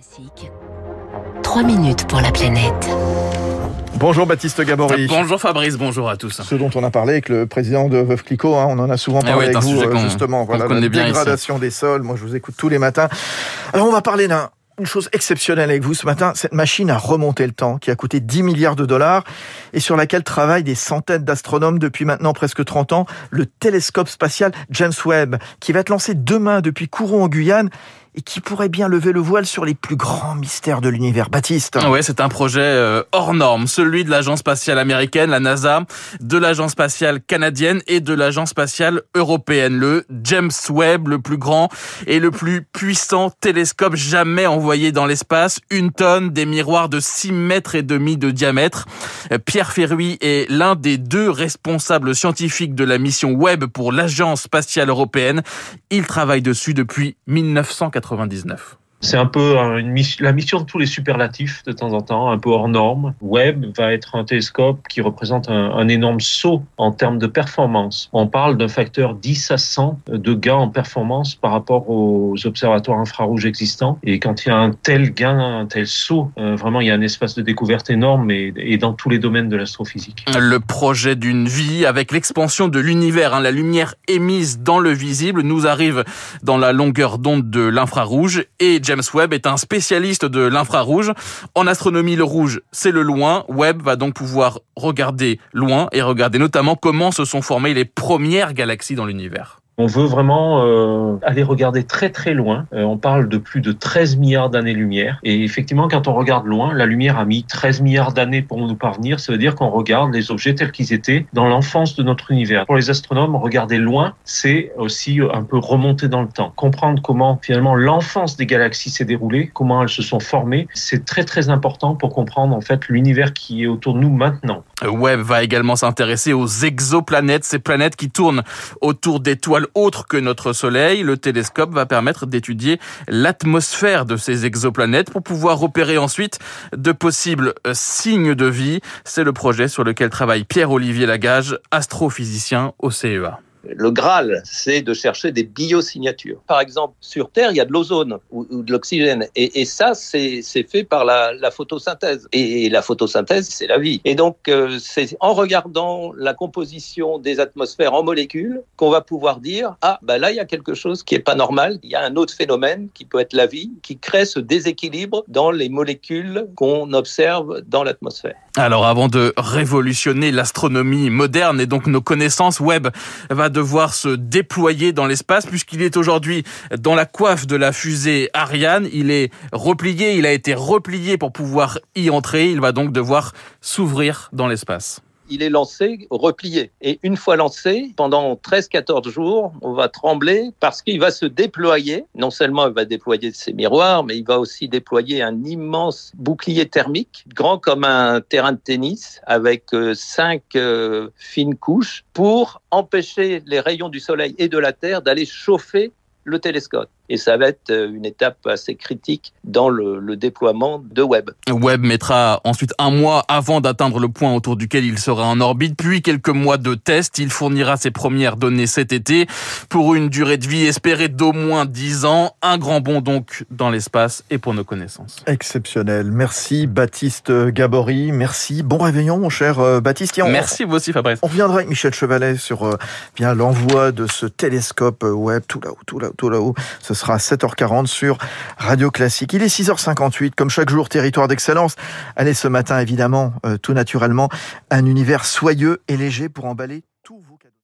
Classique. 3 minutes pour la planète. Bonjour Baptiste Gabory. Bonjour Fabrice, bonjour à tous. Ce dont on a parlé avec le président de Veuve Clicquot, hein, on en a souvent parlé Eh oui, avec vous, euh, justement. Voilà, la bien ici. dégradation des sols. Moi, je vous écoute tous les matins. Alors, on va parler d'un une chose exceptionnelle avec vous ce matin, cette machine à remonter le temps qui a coûté 10 milliards de dollars et sur laquelle travaillent des centaines d'astronomes depuis maintenant presque 30 ans, le télescope spatial James Webb qui va être lancé demain depuis Kourou en Guyane et qui pourrait bien lever le voile sur les plus grands mystères de l'univers. Baptiste. Ouais, c'est un projet euh, hors norme, celui de l'agence spatiale américaine, la NASA, de l'agence spatiale canadienne et de l'agence spatiale européenne, le James Webb, le plus grand et le plus puissant télescope jamais envoyé dans l'espace, une tonne, des miroirs de 6 mètres et demi de diamètre. Euh, Pierre Ferruy est l'un des deux responsables scientifiques de la mission Webb pour l'agence spatiale européenne. Il travaille dessus depuis 1999. C'est un peu la mission de tous les superlatifs de temps en temps, un peu hors norme. Webb va être un télescope qui représente un, énorme saut en termes de performance. On parle d'un facteur 10 à 100 de gain en performance par rapport aux observatoires infrarouges existants. Et quand il y a un tel gain, un tel saut, euh, vraiment il y a un espace de découverte énorme et, et dans tous les domaines de l'astrophysique. Le projet d'une vie avec l'expansion de l'univers, hein, la lumière émise dans le visible nous arrive dans la longueur d'onde de l'infrarouge et James Webb est un spécialiste de l'infrarouge. En astronomie, le rouge, c'est le loin. Webb va donc pouvoir regarder loin et regarder notamment comment se sont formées les premières galaxies dans l'univers. On veut vraiment euh, aller regarder très très loin. Euh, on parle de plus de 13 milliards d'années-lumière. Et effectivement, quand on regarde loin, la lumière a mis 13 milliards d'années pour nous parvenir. Ça veut dire qu'on regarde les objets tels qu'ils étaient dans l'enfance de notre univers. Pour les astronomes, regarder loin, c'est aussi un peu remonter dans le temps. Comprendre comment finalement l'enfance des galaxies s'est déroulée, comment elles se sont formées, c'est très très important pour comprendre en fait l'univers qui est autour de nous maintenant. Webb va également s'intéresser aux exoplanètes, ces planètes qui tournent autour d'étoiles autres que notre Soleil. Le télescope va permettre d'étudier l'atmosphère de ces exoplanètes pour pouvoir repérer ensuite de possibles euh, signes de vie. C'est le projet sur lequel travaille Pierre-Olivier Lagage, astrophysicien au CEA. Le Graal, c'est de chercher des biosignatures. Par exemple, sur Terre, il y a de l'ozone ou, ou de l'oxygène. Et, et ça, c'est fait par la, la photosynthèse. Et, la photosynthèse, c'est la vie. Et donc, euh, c'est en regardant la composition des atmosphères en molécules qu'on va pouvoir dire, ah, bah là, il y a quelque chose qui est pas normal. Il y a un autre phénomène qui peut être la vie, qui crée ce déséquilibre dans les molécules qu'on observe dans l'atmosphère. Alors avant de révolutionner l'astronomie moderne et donc nos connaissances, Webb va devoir se déployer dans l'espace puisqu'il est aujourd'hui dans la coiffe de la fusée Ariane. Il est replié, il a été replié pour pouvoir y entrer. Il va donc devoir s'ouvrir dans l'espace il est lancé, replié. Et une fois lancé, pendant 13-14 jours, on va trembler parce qu'il va se déployer. Non seulement il va déployer ses miroirs, mais il va aussi déployer un immense bouclier thermique, grand comme un terrain de tennis, avec euh, cinq euh, fines couches pour empêcher les rayons du Soleil et de la Terre d'aller chauffer le télescope. Et ça va être euh, une étape assez critique dans le, le, déploiement de Webb. Webb mettra ensuite un mois avant d'atteindre le point autour duquel il sera en orbite, puis quelques mois de tests. Il fournira ses premières données cet été pour une durée de vie espérée d'au moins 10 ans. Un grand bond donc dans l'espace et pour nos connaissances. Exceptionnel. Merci Baptiste Gabory. Merci. Bon réveillon mon cher euh, Baptiste. On, Merci vous aussi Fabrice. On reviendra avec Michel Chevalet sur euh, bien l'envoi de ce télescope Webb tout là-haut, tout là-haut, tout là-haut. Ce sera à 7h40 sur Radio Classique. Il est 6h58, comme chaque jour, territoire d'excellence. Allez, ce matin, évidemment, euh, tout naturellement, un univers soyeux et léger pour emballer.